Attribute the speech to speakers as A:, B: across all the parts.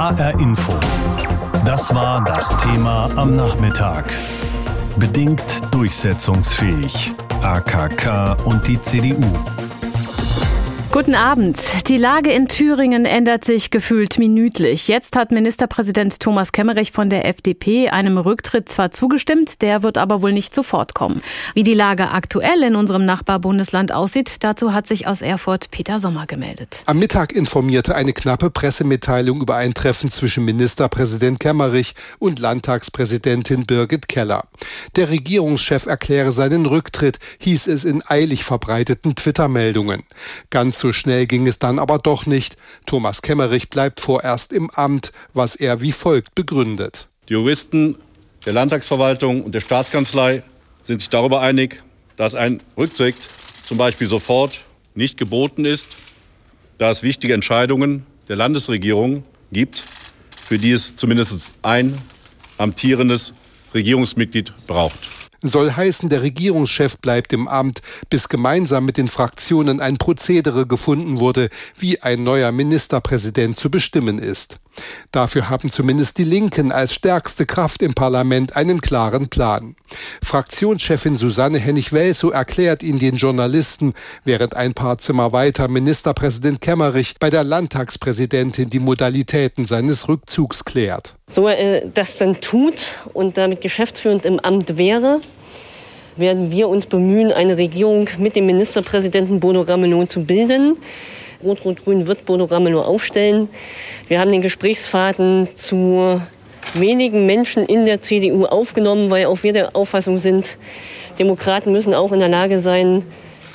A: HR Info. Das war das Thema am Nachmittag. Bedingt durchsetzungsfähig. AKK und die CDU.
B: Guten Abend. Die Lage in Thüringen ändert sich gefühlt minütlich. Jetzt hat Ministerpräsident Thomas Kemmerich von der FDP einem Rücktritt zwar zugestimmt, der wird aber wohl nicht sofort kommen. Wie die Lage aktuell in unserem Nachbarbundesland aussieht, dazu hat sich aus Erfurt Peter Sommer gemeldet.
C: Am Mittag informierte eine knappe Pressemitteilung über ein Treffen zwischen Ministerpräsident Kemmerich und Landtagspräsidentin Birgit Keller. Der Regierungschef erkläre seinen Rücktritt, hieß es in eilig verbreiteten Twitter-Meldungen. Ganz so schnell ging es dann aber doch nicht. Thomas Kemmerich bleibt vorerst im Amt, was er wie folgt begründet.
D: Die Juristen der Landtagsverwaltung und der Staatskanzlei sind sich darüber einig, dass ein Rücktritt zum Beispiel sofort nicht geboten ist, da es wichtige Entscheidungen der Landesregierung gibt, für die es zumindest ein amtierendes Regierungsmitglied braucht
C: soll heißen, der Regierungschef bleibt im Amt, bis gemeinsam mit den Fraktionen ein Prozedere gefunden wurde, wie ein neuer Ministerpräsident zu bestimmen ist. Dafür haben zumindest die Linken als stärkste Kraft im Parlament einen klaren Plan. Fraktionschefin Susanne Hennig-Welsow erklärt ihn den Journalisten, während ein paar Zimmer weiter Ministerpräsident Kemmerich bei der Landtagspräsidentin die Modalitäten seines Rückzugs klärt.
E: So er äh, das dann tut und damit geschäftsführend im Amt wäre, werden wir uns bemühen, eine Regierung mit dem Ministerpräsidenten Bodo Ramelow zu bilden. Rot-Rot-Grün wird Bodo Ramelow aufstellen. Wir haben den Gesprächsfaden zu wenigen Menschen in der CDU aufgenommen, weil auch wir der Auffassung sind, Demokraten müssen auch in der Lage sein,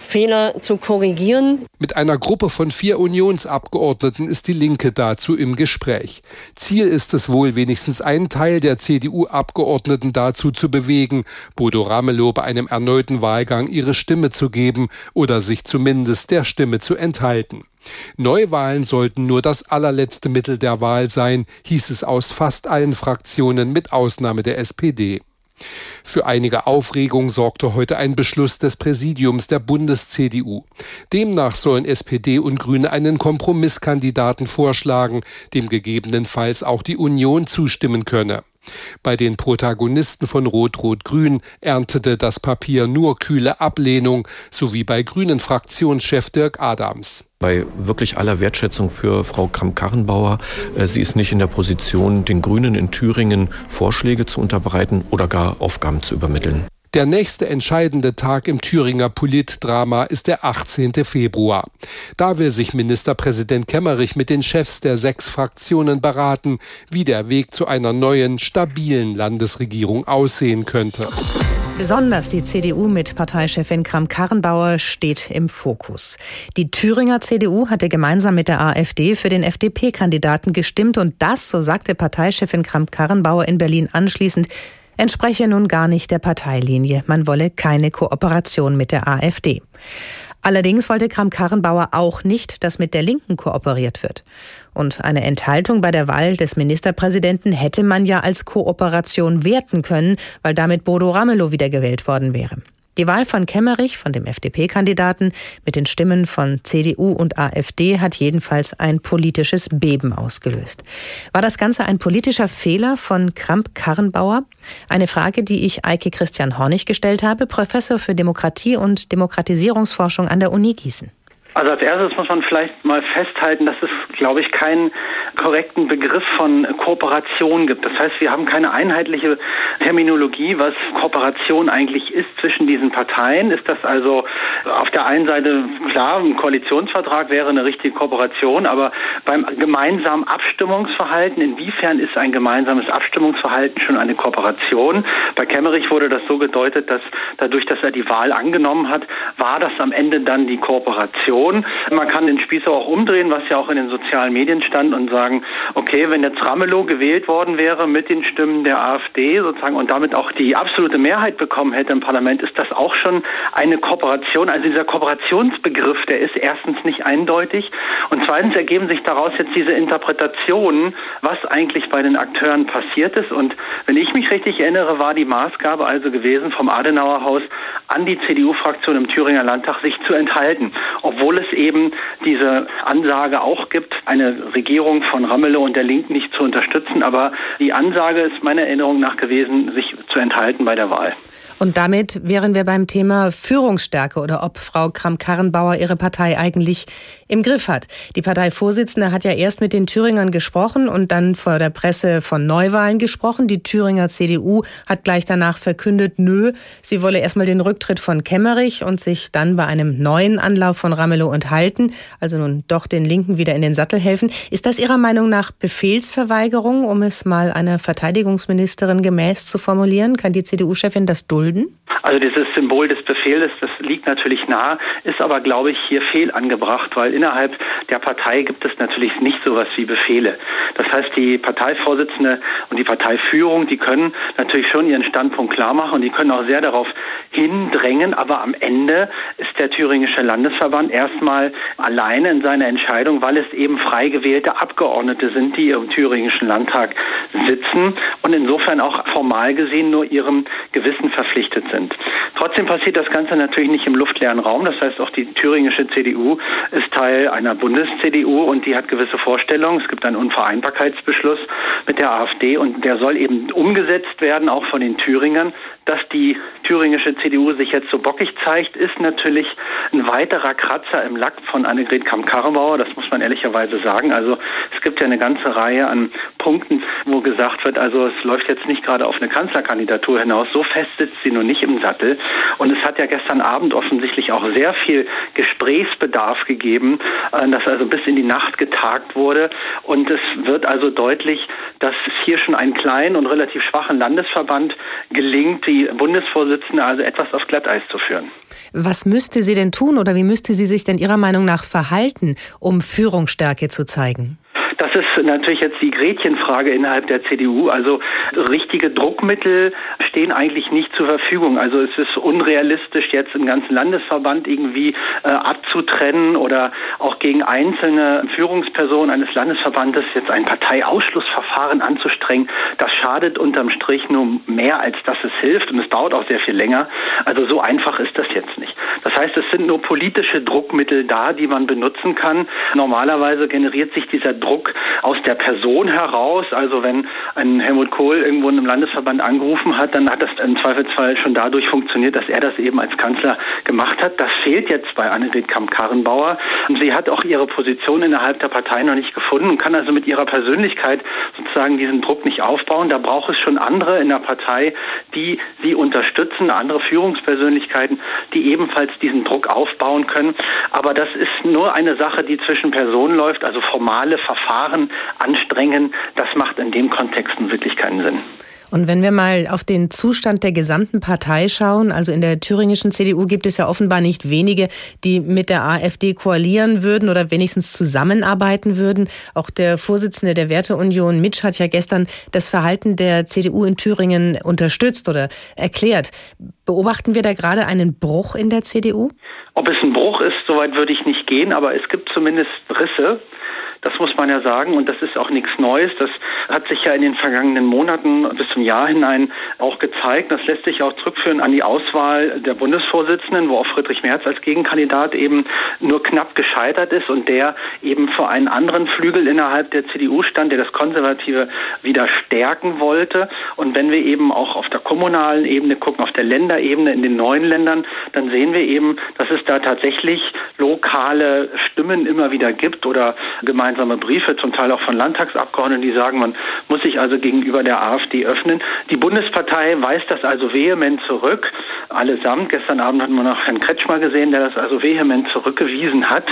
E: Fehler zu korrigieren.
C: Mit einer Gruppe von vier Unionsabgeordneten ist die Linke dazu im Gespräch. Ziel ist es wohl, wenigstens einen Teil der CDU-Abgeordneten dazu zu bewegen, Bodo Ramelow bei einem erneuten Wahlgang ihre Stimme zu geben oder sich zumindest der Stimme zu enthalten. Neuwahlen sollten nur das allerletzte Mittel der Wahl sein, hieß es aus fast allen Fraktionen mit Ausnahme der SPD. Für einige Aufregung sorgte heute ein Beschluss des Präsidiums der Bundes-CDU. Demnach sollen SPD und Grüne einen Kompromisskandidaten vorschlagen, dem gegebenenfalls auch die Union zustimmen könne. Bei den Protagonisten von Rot-Rot-Grün erntete das Papier nur kühle Ablehnung, sowie bei Grünen Fraktionschef Dirk Adams.
F: Bei wirklich aller Wertschätzung für Frau Kramp-Karrenbauer, äh, sie ist nicht in der Position, den Grünen in Thüringen Vorschläge zu unterbreiten oder gar Aufgaben zu übermitteln.
C: Der nächste entscheidende Tag im Thüringer Politdrama ist der 18. Februar. Da will sich Ministerpräsident Kemmerich mit den Chefs der sechs Fraktionen beraten, wie der Weg zu einer neuen, stabilen Landesregierung aussehen könnte.
B: Besonders die CDU mit Parteichefin Kramp-Karrenbauer steht im Fokus. Die Thüringer CDU hatte gemeinsam mit der AfD für den FDP-Kandidaten gestimmt und das, so sagte Parteichefin Kramp-Karrenbauer in Berlin anschließend, entspreche nun gar nicht der Parteilinie. Man wolle keine Kooperation mit der AfD. Allerdings wollte Kram-Karrenbauer auch nicht, dass mit der Linken kooperiert wird. Und eine Enthaltung bei der Wahl des Ministerpräsidenten hätte man ja als Kooperation werten können, weil damit Bodo Ramelow wiedergewählt worden wäre. Die Wahl von Kemmerich, von dem FDP-Kandidaten, mit den Stimmen von CDU und AfD hat jedenfalls ein politisches Beben ausgelöst. War das Ganze ein politischer Fehler von Kramp-Karrenbauer? Eine Frage, die ich Eike Christian Hornig gestellt habe, Professor für Demokratie und Demokratisierungsforschung an der Uni Gießen.
G: Also als erstes muss man vielleicht mal festhalten, dass es, glaube ich, keinen korrekten Begriff von Kooperation gibt. Das heißt, wir haben keine einheitliche Terminologie, was Kooperation eigentlich ist zwischen diesen Parteien. Ist das also auf der einen Seite klar, ein Koalitionsvertrag wäre eine richtige Kooperation, aber beim gemeinsamen Abstimmungsverhalten, inwiefern ist ein gemeinsames Abstimmungsverhalten schon eine Kooperation? Bei Kemmerich wurde das so gedeutet, dass dadurch, dass er die Wahl angenommen hat, war das am Ende dann die Kooperation. Diskussion. Man kann den Spieß auch umdrehen, was ja auch in den sozialen Medien stand und sagen, okay, wenn jetzt Ramelow gewählt worden wäre mit den Stimmen der AfD sozusagen und damit auch die absolute Mehrheit bekommen hätte im Parlament, ist das auch schon eine Kooperation. Also dieser Kooperationsbegriff, der ist erstens nicht eindeutig und zweitens ergeben sich daraus jetzt diese Interpretationen, was eigentlich bei den Akteuren passiert ist. Und wenn ich mich richtig erinnere, war die Maßgabe also gewesen vom Adenauer Haus an die CDU-Fraktion im Thüringer Landtag, sich zu enthalten, obwohl es eben diese Ansage auch gibt, eine Regierung von Ramelow und der Linken nicht zu unterstützen. Aber die Ansage ist meiner Erinnerung nach gewesen, sich zu enthalten bei der Wahl.
H: Und damit wären wir beim Thema Führungsstärke oder ob Frau Kramp-Karrenbauer ihre Partei eigentlich im Griff hat. Die Parteivorsitzende hat ja erst mit den Thüringern gesprochen und dann vor der Presse von Neuwahlen gesprochen. Die Thüringer CDU hat gleich danach verkündet, nö, sie wolle erstmal den Rücktritt von Kemmerich und sich dann bei einem neuen Anlauf von Ramelow enthalten, also nun doch den Linken wieder in den Sattel helfen. Ist das Ihrer Meinung nach Befehlsverweigerung, um es mal einer Verteidigungsministerin gemäß zu formulieren? Kann die CDU-Chefin das dulden?
G: Also dieses Symbol des Befehls, das liegt natürlich nah, ist aber, glaube ich, hier fehl angebracht, weil innerhalb der Partei gibt es natürlich nicht so etwas wie Befehle. Das heißt, die Parteivorsitzende und die Parteiführung, die können natürlich schon ihren Standpunkt klar machen und die können auch sehr darauf hindrängen, aber am Ende ist der thüringische Landesverband erstmal alleine in seiner Entscheidung, weil es eben frei gewählte Abgeordnete sind, die im thüringischen Landtag sitzen und insofern auch formal gesehen nur ihrem Gewissen verpflichtet sind. Trotzdem passiert das Ganze natürlich nicht im luftleeren Raum. Das heißt, auch die thüringische CDU ist Teil einer Bundes-CDU und die hat gewisse Vorstellungen. Es gibt einen Unvereinbarkeitsbeschluss mit der AfD und der soll eben umgesetzt werden, auch von den Thüringern. Dass die thüringische CDU sich jetzt so bockig zeigt, ist natürlich ein weiterer Kratzer im Lack von Annegret Kamm-Karrenbauer. Das muss man ehrlicherweise sagen. Also es gibt ja eine ganze Reihe an Punkten, wo gesagt wird, also es läuft jetzt nicht gerade auf eine Kanzlerkandidatur hinaus. So fest sitzt sie nur nicht im Sattel. Und es hat ja gestern Abend offensichtlich auch sehr viel Gesprächsbedarf gegeben, äh, dass also bis in die Nacht getagt wurde. Und es wird also deutlich, dass es hier schon einen kleinen und relativ schwachen Landesverband gelingt, die Bundesvorsitzende also etwas auf Glatteis zu führen.
H: Was müsste sie denn tun oder wie müsste sie sich denn Ihrer Meinung nach verhalten, um Führungsstärke zu zeigen?
G: Das ist natürlich jetzt die Gretchenfrage innerhalb der CDU. Also richtige Druckmittel stehen eigentlich nicht zur Verfügung. Also es ist unrealistisch, jetzt einen ganzen Landesverband irgendwie äh, abzutrennen oder auch gegen einzelne Führungspersonen eines Landesverbandes jetzt ein Parteiausschlussverfahren anzustrengen. Das schadet unterm Strich nur mehr, als dass es hilft und es dauert auch sehr viel länger. Also so einfach ist das jetzt nicht. Das heißt, es sind nur politische Druckmittel da, die man benutzen kann. Normalerweise generiert sich dieser Druck Druck aus der Person heraus. Also wenn ein Helmut Kohl irgendwo in einem Landesverband angerufen hat, dann hat das im Zweifelsfall schon dadurch funktioniert, dass er das eben als Kanzler gemacht hat. Das fehlt jetzt bei Annegret Kamp-Karrenbauer. Sie hat auch ihre Position innerhalb der Partei noch nicht gefunden und kann also mit ihrer Persönlichkeit sozusagen diesen Druck nicht aufbauen. Da braucht es schon andere in der Partei, die sie unterstützen, andere Führungspersönlichkeiten, die ebenfalls diesen Druck aufbauen können. Aber das ist nur eine Sache, die zwischen Personen läuft, also formale Verfahren Verfahren anstrengen, das macht in dem Kontext wirklich keinen Sinn.
H: Und wenn wir mal auf den Zustand der gesamten Partei schauen, also in der thüringischen CDU gibt es ja offenbar nicht wenige, die mit der AfD koalieren würden oder wenigstens zusammenarbeiten würden. Auch der Vorsitzende der Werteunion Mitsch hat ja gestern das Verhalten der CDU in Thüringen unterstützt oder erklärt. Beobachten wir da gerade einen Bruch in der CDU?
G: Ob es ein Bruch ist, soweit würde ich nicht gehen, aber es gibt zumindest Risse. Das muss man ja sagen und das ist auch nichts Neues. Das hat sich ja in den vergangenen Monaten bis zum Jahr hinein auch gezeigt. Das lässt sich auch zurückführen an die Auswahl der Bundesvorsitzenden, wo auch Friedrich Merz als Gegenkandidat eben nur knapp gescheitert ist und der eben für einen anderen Flügel innerhalb der CDU stand, der das Konservative wieder stärken wollte. Und wenn wir eben auch auf der kommunalen Ebene gucken, auf der Länderebene in den neuen Ländern, dann sehen wir eben, dass es da tatsächlich lokale Stimmen immer wieder gibt oder gemeinsam gemeinsame Briefe, zum Teil auch von Landtagsabgeordneten, die sagen, man muss sich also gegenüber der AfD öffnen. Die Bundespartei weist das also vehement zurück, allesamt. Gestern Abend hatten wir noch Herrn Kretschmer gesehen, der das also vehement zurückgewiesen hat.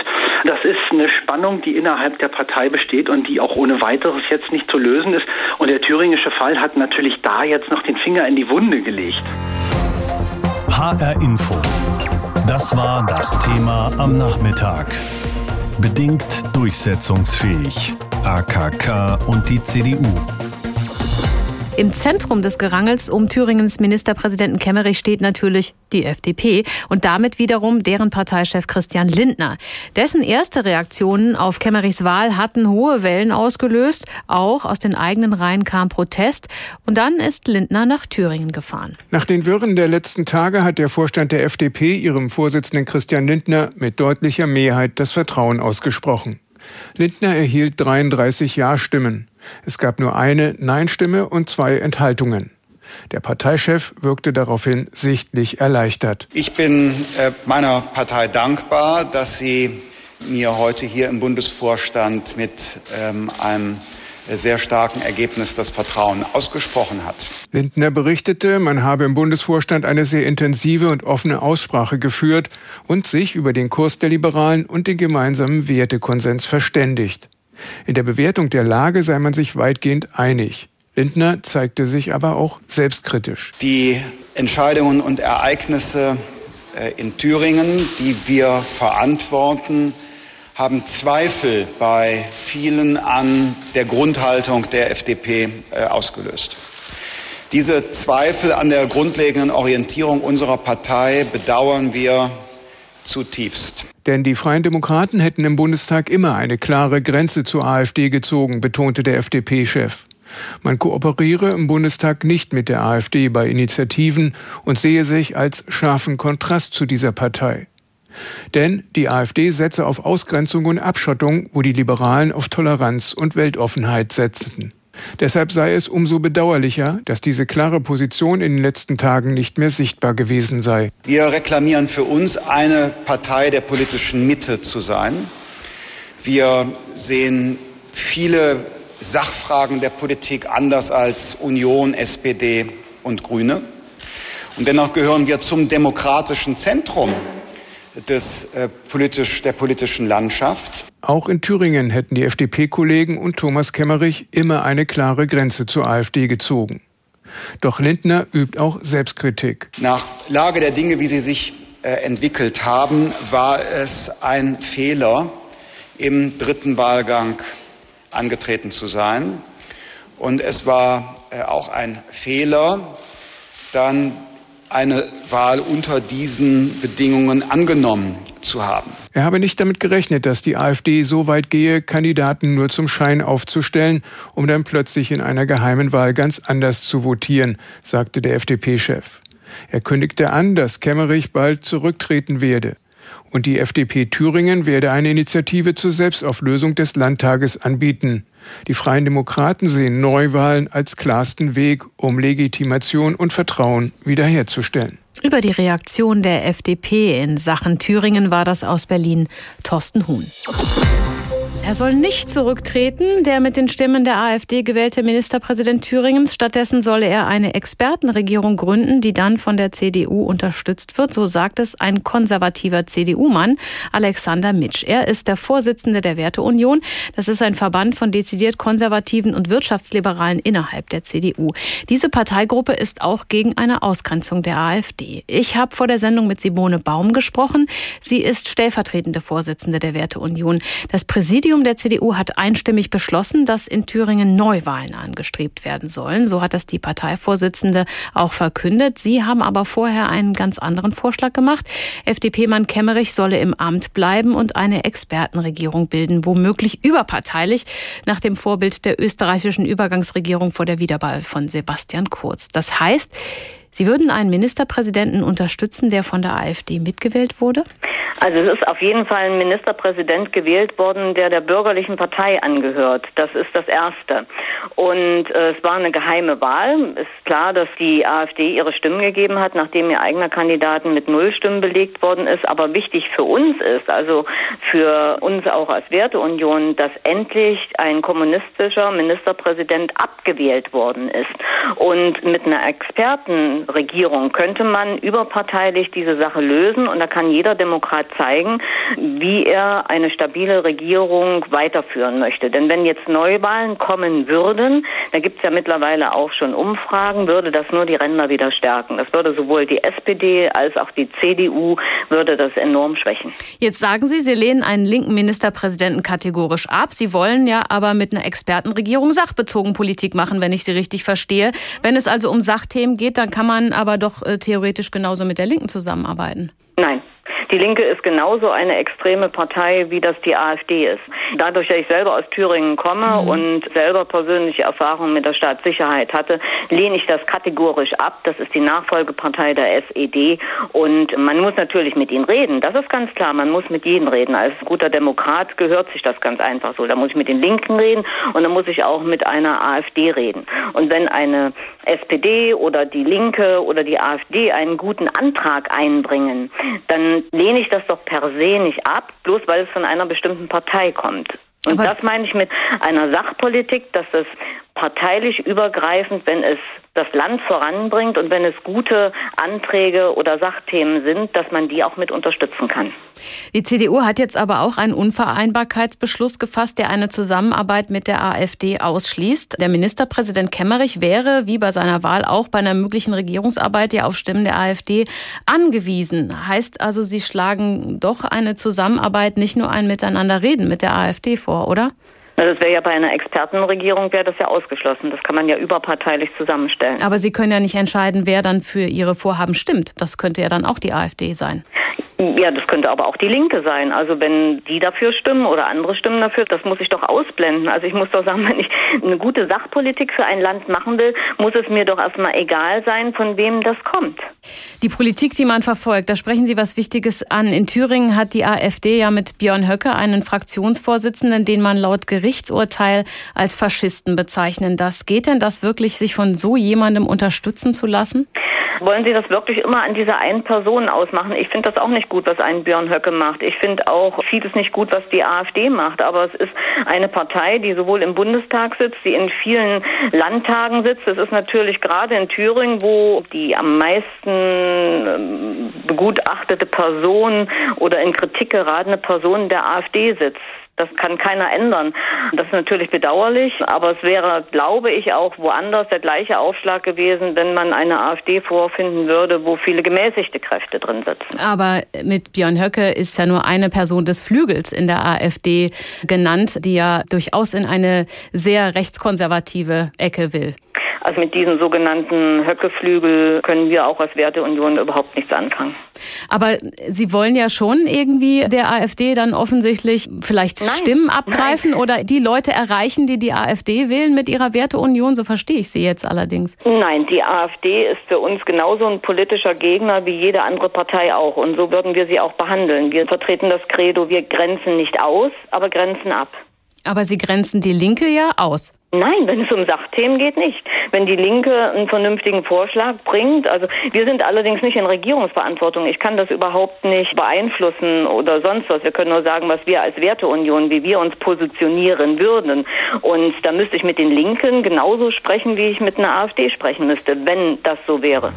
G: Das ist eine Spannung, die innerhalb der Partei besteht und die auch ohne weiteres jetzt nicht zu lösen ist. Und der thüringische Fall hat natürlich da jetzt noch den Finger in die Wunde gelegt.
A: HR Info. Das war das Thema am Nachmittag. Bedingt durchsetzungsfähig. AKK und die CDU.
H: Im Zentrum des Gerangels um Thüringens Ministerpräsidenten Kemmerich steht natürlich die FDP und damit wiederum deren Parteichef Christian Lindner. Dessen erste Reaktionen auf Kemmerichs Wahl hatten hohe Wellen ausgelöst. Auch aus den eigenen Reihen kam Protest und dann ist Lindner nach Thüringen gefahren.
I: Nach den Wirren der letzten Tage hat der Vorstand der FDP ihrem Vorsitzenden Christian Lindner mit deutlicher Mehrheit das Vertrauen ausgesprochen. Lindner erhielt 33 Ja-Stimmen. Es gab nur eine Nein-Stimme und zwei Enthaltungen. Der Parteichef wirkte daraufhin sichtlich erleichtert.
J: Ich bin äh, meiner Partei dankbar, dass sie mir heute hier im Bundesvorstand mit ähm, einem sehr starken Ergebnis das Vertrauen ausgesprochen hat.
I: Lindner berichtete, man habe im Bundesvorstand eine sehr intensive und offene Aussprache geführt und sich über den Kurs der Liberalen und den gemeinsamen Wertekonsens verständigt. In der Bewertung der Lage sei man sich weitgehend einig. Lindner zeigte sich aber auch selbstkritisch.
J: Die Entscheidungen und Ereignisse äh, in Thüringen, die wir verantworten, haben Zweifel bei vielen an der Grundhaltung der FDP äh, ausgelöst. Diese Zweifel an der grundlegenden Orientierung unserer Partei bedauern wir zutiefst.
I: Denn die Freien Demokraten hätten im Bundestag immer eine klare Grenze zur AfD gezogen, betonte der FDP-Chef. Man kooperiere im Bundestag nicht mit der AfD bei Initiativen und sehe sich als scharfen Kontrast zu dieser Partei. Denn die AfD setze auf Ausgrenzung und Abschottung, wo die Liberalen auf Toleranz und Weltoffenheit setzten. Deshalb sei es umso bedauerlicher, dass diese klare Position in den letzten Tagen nicht mehr sichtbar gewesen sei.
J: Wir reklamieren für uns, eine Partei der politischen Mitte zu sein. Wir sehen viele Sachfragen der Politik anders als Union, SPD und Grüne. Und dennoch gehören wir zum demokratischen Zentrum des, äh, politisch, der politischen Landschaft.
I: Auch in Thüringen hätten die FDP-Kollegen und Thomas Kemmerich immer eine klare Grenze zur AfD gezogen. Doch Lindner übt auch Selbstkritik.
J: Nach Lage der Dinge, wie sie sich äh, entwickelt haben, war es ein Fehler, im dritten Wahlgang angetreten zu sein. Und es war äh, auch ein Fehler, dann eine Wahl unter diesen Bedingungen angenommen zu haben.
I: Er habe nicht damit gerechnet, dass die AfD so weit gehe, Kandidaten nur zum Schein aufzustellen, um dann plötzlich in einer geheimen Wahl ganz anders zu votieren, sagte der FDP-Chef. Er kündigte an, dass Kemmerich bald zurücktreten werde. Und die FDP Thüringen werde eine Initiative zur Selbstauflösung des Landtages anbieten. Die Freien Demokraten sehen Neuwahlen als klarsten Weg, um Legitimation und Vertrauen wiederherzustellen.
H: Über die Reaktion der FDP in Sachen Thüringen war das aus Berlin Thorsten Huhn. Er soll nicht zurücktreten, der mit den Stimmen der AfD gewählte Ministerpräsident Thüringens. Stattdessen solle er eine Expertenregierung gründen, die dann von der CDU unterstützt wird. So sagt es ein konservativer CDU-Mann, Alexander Mitsch. Er ist der Vorsitzende der Werteunion. Das ist ein Verband von dezidiert konservativen und Wirtschaftsliberalen innerhalb der CDU. Diese Parteigruppe ist auch gegen eine Ausgrenzung der AfD. Ich habe vor der Sendung mit Simone Baum gesprochen. Sie ist stellvertretende Vorsitzende der Werteunion. Das Präsidium Präsidium der CDU hat einstimmig beschlossen, dass in Thüringen Neuwahlen angestrebt werden sollen. So hat das die Parteivorsitzende auch verkündet. Sie haben aber vorher einen ganz anderen Vorschlag gemacht. FDP-Mann Kemmerich solle im Amt bleiben und eine Expertenregierung bilden, womöglich überparteilich, nach dem Vorbild der österreichischen Übergangsregierung vor der Wiederwahl von Sebastian Kurz. Das heißt, Sie würden einen Ministerpräsidenten unterstützen, der von der AfD mitgewählt wurde?
C: Also es ist auf jeden Fall ein Ministerpräsident gewählt worden, der der bürgerlichen Partei angehört. Das ist das Erste. Und äh, es war eine geheime Wahl. Ist klar, dass die AfD ihre Stimmen gegeben hat, nachdem ihr eigener Kandidaten mit null Stimmen belegt worden ist. Aber wichtig für uns ist, also für uns auch als Werteunion, dass endlich ein kommunistischer Ministerpräsident abgewählt worden ist. Und mit einer Expertenregierung könnte man überparteilich diese Sache lösen. Und da kann jeder Demokrat zeigen, wie er eine stabile Regierung weiterführen möchte. Denn wenn jetzt Neuwahlen kommen würden, da gibt es ja mittlerweile auch schon Umfragen, würde das nur die Ränder wieder stärken. Das würde sowohl die SPD als auch die CDU würde das enorm schwächen.
H: Jetzt sagen Sie, Sie lehnen einen linken Ministerpräsidenten kategorisch ab. Sie wollen ja aber mit einer Expertenregierung sachbezogen Politik machen, wenn ich Sie richtig verstehe. Wenn es also um Sachthemen geht, dann kann man aber doch äh, theoretisch genauso mit der Linken zusammenarbeiten.
C: Nein, Die Linke ist genauso eine extreme Partei, wie das die AfD ist. Dadurch, dass ich selber aus Thüringen komme mhm. und selber persönliche Erfahrungen mit der Staatssicherheit hatte, lehne ich das kategorisch ab. Das ist die Nachfolgepartei der SED und man muss natürlich mit ihnen reden. Das ist ganz klar. Man muss mit jedem reden. Als guter Demokrat gehört sich das ganz einfach so. Da muss ich mit den Linken reden und dann muss ich auch mit einer AfD reden. Und wenn eine SPD oder die Linke oder die AfD einen guten Antrag einbringen, dann lehne ich das doch per se nicht ab, bloß weil es von einer bestimmten Partei kommt. Und Aber das meine ich mit einer Sachpolitik, dass es parteilich übergreifend, wenn es das Land voranbringt und wenn es gute Anträge oder Sachthemen sind, dass man die auch mit unterstützen kann.
H: Die CDU hat jetzt aber auch einen Unvereinbarkeitsbeschluss gefasst, der eine Zusammenarbeit mit der AfD ausschließt. Der Ministerpräsident Kemmerich wäre, wie bei seiner Wahl auch bei einer möglichen Regierungsarbeit, ja auf Stimmen der AfD angewiesen. Heißt also, Sie schlagen doch eine Zusammenarbeit, nicht nur ein Miteinanderreden mit der AfD vor, oder?
C: Das wäre ja bei einer Expertenregierung wäre das ja ausgeschlossen. Das kann man ja überparteilich zusammenstellen.
H: Aber Sie können ja nicht entscheiden, wer dann für Ihre Vorhaben stimmt. Das könnte ja dann auch die AfD sein.
C: Ja, das könnte aber auch die Linke sein. Also wenn die dafür stimmen oder andere stimmen dafür, das muss ich doch ausblenden. Also ich muss doch sagen, wenn ich eine gute Sachpolitik für ein Land machen will, muss es mir doch erstmal egal sein, von wem das kommt.
H: Die Politik, die man verfolgt, da sprechen Sie was Wichtiges an. In Thüringen hat die AfD ja mit Björn Höcke einen Fraktionsvorsitzenden, den man laut Gerichtsurteil als Faschisten bezeichnen. Das geht denn das wirklich, sich von so jemandem unterstützen zu lassen?
C: Wollen Sie das wirklich immer an dieser einen Person ausmachen? Ich finde das auch nicht gut, was ein Björn Höcke macht. Ich finde auch vieles nicht gut, was die AfD macht. Aber es ist eine Partei, die sowohl im Bundestag sitzt, die in vielen Landtagen sitzt. Es ist natürlich gerade in Thüringen, wo die am meisten ähm, begutachtete Person oder in Kritik geratene Person der AfD sitzt. Das kann keiner ändern. Das ist natürlich bedauerlich, aber es wäre, glaube ich, auch woanders der gleiche Aufschlag gewesen, wenn man eine AfD vorfinden würde, wo viele gemäßigte Kräfte drin sitzen.
H: Aber mit Björn Höcke ist ja nur eine Person des Flügels in der AfD genannt, die ja durchaus in eine sehr rechtskonservative Ecke will.
C: Also mit diesen sogenannten Höckeflügel können wir auch als Werteunion überhaupt nichts anfangen.
H: Aber Sie wollen ja schon irgendwie der AfD dann offensichtlich vielleicht nein, Stimmen abgreifen nein. oder die Leute erreichen, die die AfD wählen mit ihrer Werteunion. So verstehe ich Sie jetzt allerdings.
C: Nein, die AfD ist für uns genauso ein politischer Gegner wie jede andere Partei auch. Und so würden wir sie auch behandeln. Wir vertreten das Credo, wir grenzen nicht aus, aber grenzen ab.
H: Aber Sie grenzen die Linke ja aus.
C: Nein, wenn es um Sachthemen geht, nicht. Wenn die Linke einen vernünftigen Vorschlag bringt, also wir sind allerdings nicht in Regierungsverantwortung. Ich kann das überhaupt nicht beeinflussen oder sonst was. Wir können nur sagen, was wir als Werteunion, wie wir uns positionieren würden. Und da müsste ich mit den Linken genauso sprechen, wie ich mit einer AfD sprechen müsste, wenn das so wäre.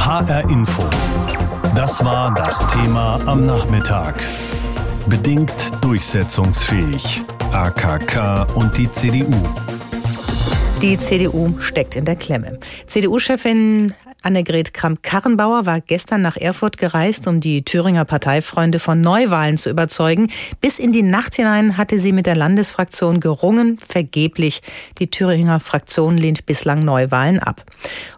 A: HR Info. Das war das Thema am Nachmittag. Bedingt durchsetzungsfähig. AKK und die CDU.
H: Die CDU steckt in der Klemme. CDU-Chefin Annegret Kramp-Karrenbauer war gestern nach Erfurt gereist, um die Thüringer Parteifreunde von Neuwahlen zu überzeugen. Bis in die Nacht hinein hatte sie mit der Landesfraktion gerungen, vergeblich. Die Thüringer Fraktion lehnt bislang Neuwahlen ab.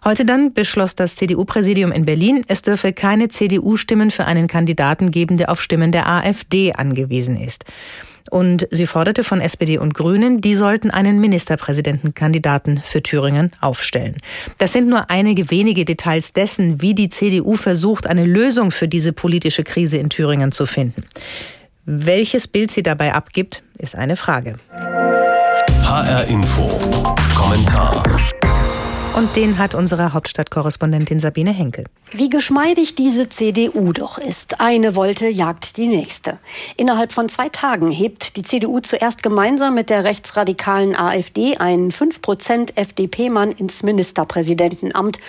H: Heute dann beschloss das CDU-Präsidium in Berlin, es dürfe keine CDU-Stimmen für einen Kandidaten geben, der auf Stimmen der AfD angewiesen ist. Und sie forderte von SPD und Grünen, die sollten einen Ministerpräsidentenkandidaten für Thüringen aufstellen. Das sind nur einige wenige Details dessen, wie die CDU versucht, eine Lösung für diese politische Krise in Thüringen zu finden. Welches Bild sie dabei abgibt, ist eine Frage.
A: HR Info. Kommentar.
H: Und den hat unsere Hauptstadtkorrespondentin Sabine Henkel.
K: Wie geschmeidig diese CDU doch ist. Eine Wolte jagt die nächste. Innerhalb von zwei Tagen hebt die CDU zuerst gemeinsam mit der rechtsradikalen AfD einen 5% FDP-Mann ins Ministerpräsidentenamt,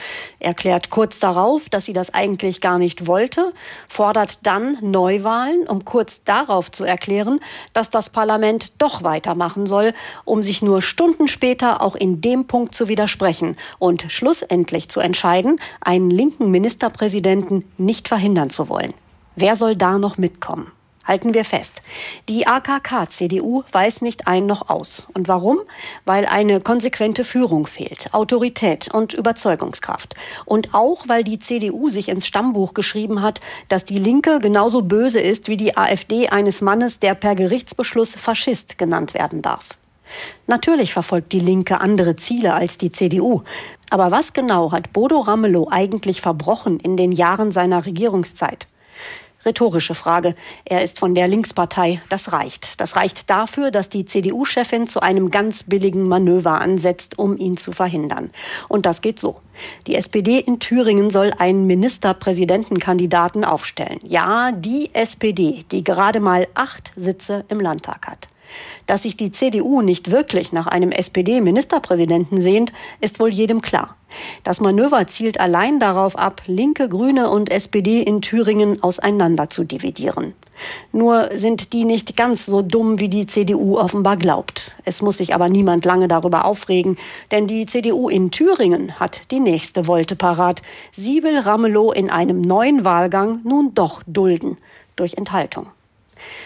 K: erklärt kurz darauf, dass sie das eigentlich gar nicht wollte, fordert dann Neuwahlen, um kurz darauf zu erklären, dass das Parlament doch weitermachen soll, um sich nur Stunden später auch in dem Punkt zu widersprechen und schlussendlich zu entscheiden, einen linken Ministerpräsidenten nicht verhindern zu wollen. Wer soll da noch mitkommen? Halten wir fest. Die AKK-CDU weiß nicht ein noch aus. Und warum? Weil eine konsequente Führung fehlt, Autorität und Überzeugungskraft. Und auch, weil die CDU sich ins Stammbuch geschrieben hat, dass die Linke genauso böse ist wie die AfD eines Mannes, der per Gerichtsbeschluss Faschist genannt werden darf. Natürlich verfolgt die Linke andere Ziele als die CDU. Aber was genau hat Bodo Ramelow eigentlich verbrochen in den Jahren seiner Regierungszeit? Rhetorische Frage. Er ist von der Linkspartei. Das reicht. Das reicht dafür, dass die CDU-Chefin zu einem ganz billigen Manöver ansetzt, um ihn zu verhindern. Und das geht so. Die SPD in Thüringen soll einen Ministerpräsidentenkandidaten aufstellen. Ja, die SPD, die gerade mal acht Sitze im Landtag hat. Dass sich die CDU nicht wirklich nach einem SPD-Ministerpräsidenten sehnt, ist wohl jedem klar. Das Manöver zielt allein darauf ab, Linke, Grüne und SPD in Thüringen auseinander zu dividieren. Nur sind die nicht ganz so dumm, wie die CDU offenbar glaubt. Es muss sich aber niemand lange darüber aufregen, denn die CDU in Thüringen hat die nächste Wolte parat. Sie will Ramelow in einem neuen Wahlgang nun doch dulden durch Enthaltung.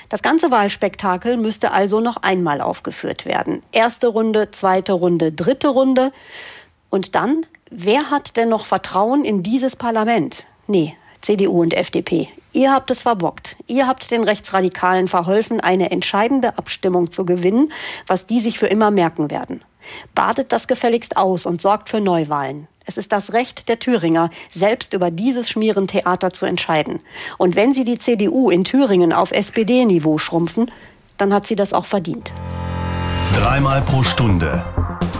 K: Das ganze Wahlspektakel müsste also noch einmal aufgeführt werden. Erste Runde, zweite Runde, dritte Runde. Und dann, wer hat denn noch Vertrauen in dieses Parlament? Nee, CDU und FDP. Ihr habt es verbockt. Ihr habt den Rechtsradikalen verholfen, eine entscheidende Abstimmung zu gewinnen, was die sich für immer merken werden. Badet das gefälligst aus und sorgt für Neuwahlen. Es ist das Recht der Thüringer, selbst über dieses Schmierentheater zu entscheiden. Und wenn sie die CDU in Thüringen auf SPD-Niveau schrumpfen, dann hat sie das auch verdient.
A: Dreimal pro Stunde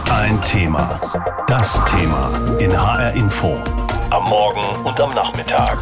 A: ein Thema. Das Thema in HR Info. Am Morgen und am Nachmittag.